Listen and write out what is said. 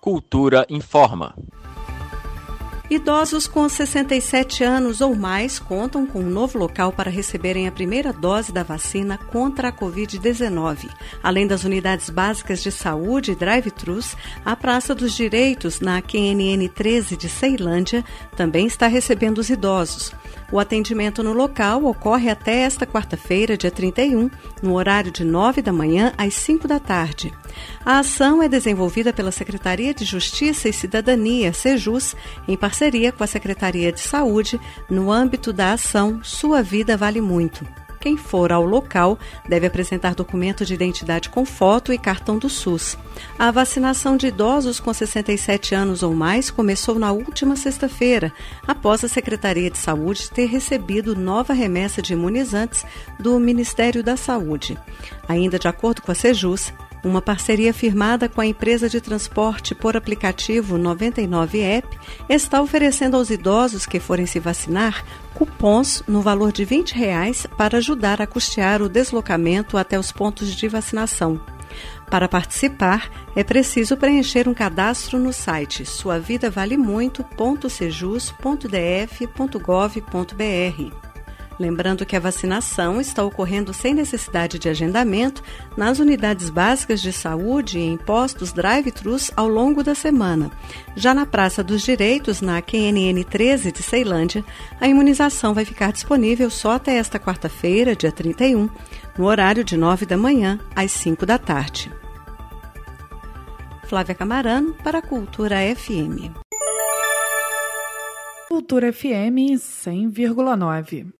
Cultura informa. Idosos com 67 anos ou mais contam com um novo local para receberem a primeira dose da vacina contra a Covid-19. Além das unidades básicas de saúde e drive-thrus, a Praça dos Direitos, na QNN 13 de Ceilândia, também está recebendo os idosos. O atendimento no local ocorre até esta quarta-feira, dia 31, no horário de 9 da manhã às 5 da tarde. A ação é desenvolvida pela Secretaria de Justiça e Cidadania, SEJUS, em parceria com a Secretaria de Saúde, no âmbito da ação Sua Vida Vale Muito. Quem for ao local deve apresentar documento de identidade com foto e cartão do SUS. A vacinação de idosos com 67 anos ou mais começou na última sexta-feira, após a Secretaria de Saúde ter recebido nova remessa de imunizantes do Ministério da Saúde. Ainda de acordo com a Sejus, uma parceria firmada com a empresa de transporte por aplicativo 99 App está oferecendo aos idosos que forem se vacinar cupons no valor de 20 reais para ajudar a custear o deslocamento até os pontos de vacinação. Para participar, é preciso preencher um cadastro no site suavidavalemuito.sejus.df.gov.br. Lembrando que a vacinação está ocorrendo sem necessidade de agendamento nas unidades básicas de saúde e em postos drive-thrus ao longo da semana. Já na Praça dos Direitos, na QNN 13 de Ceilândia, a imunização vai ficar disponível só até esta quarta-feira, dia 31, no horário de 9 da manhã às 5 da tarde. Flávia Camarano para a Cultura FM. Cultura FM 100,9.